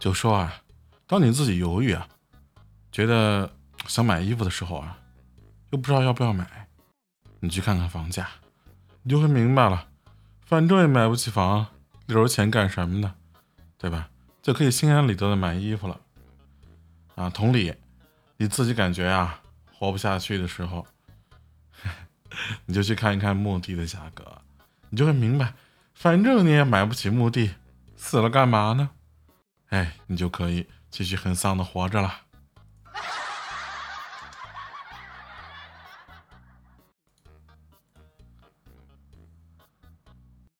就说啊，当你自己犹豫啊，觉得想买衣服的时候啊，又不知道要不要买，你去看看房价，你就会明白了。反正也买不起房，留着钱干什么呢？对吧？就可以心安理得的买衣服了。啊，同理，你自己感觉啊活不下去的时候，你就去看一看墓地的价格，你就会明白，反正你也买不起墓地，死了干嘛呢？哎，你就可以继续很丧的活着了。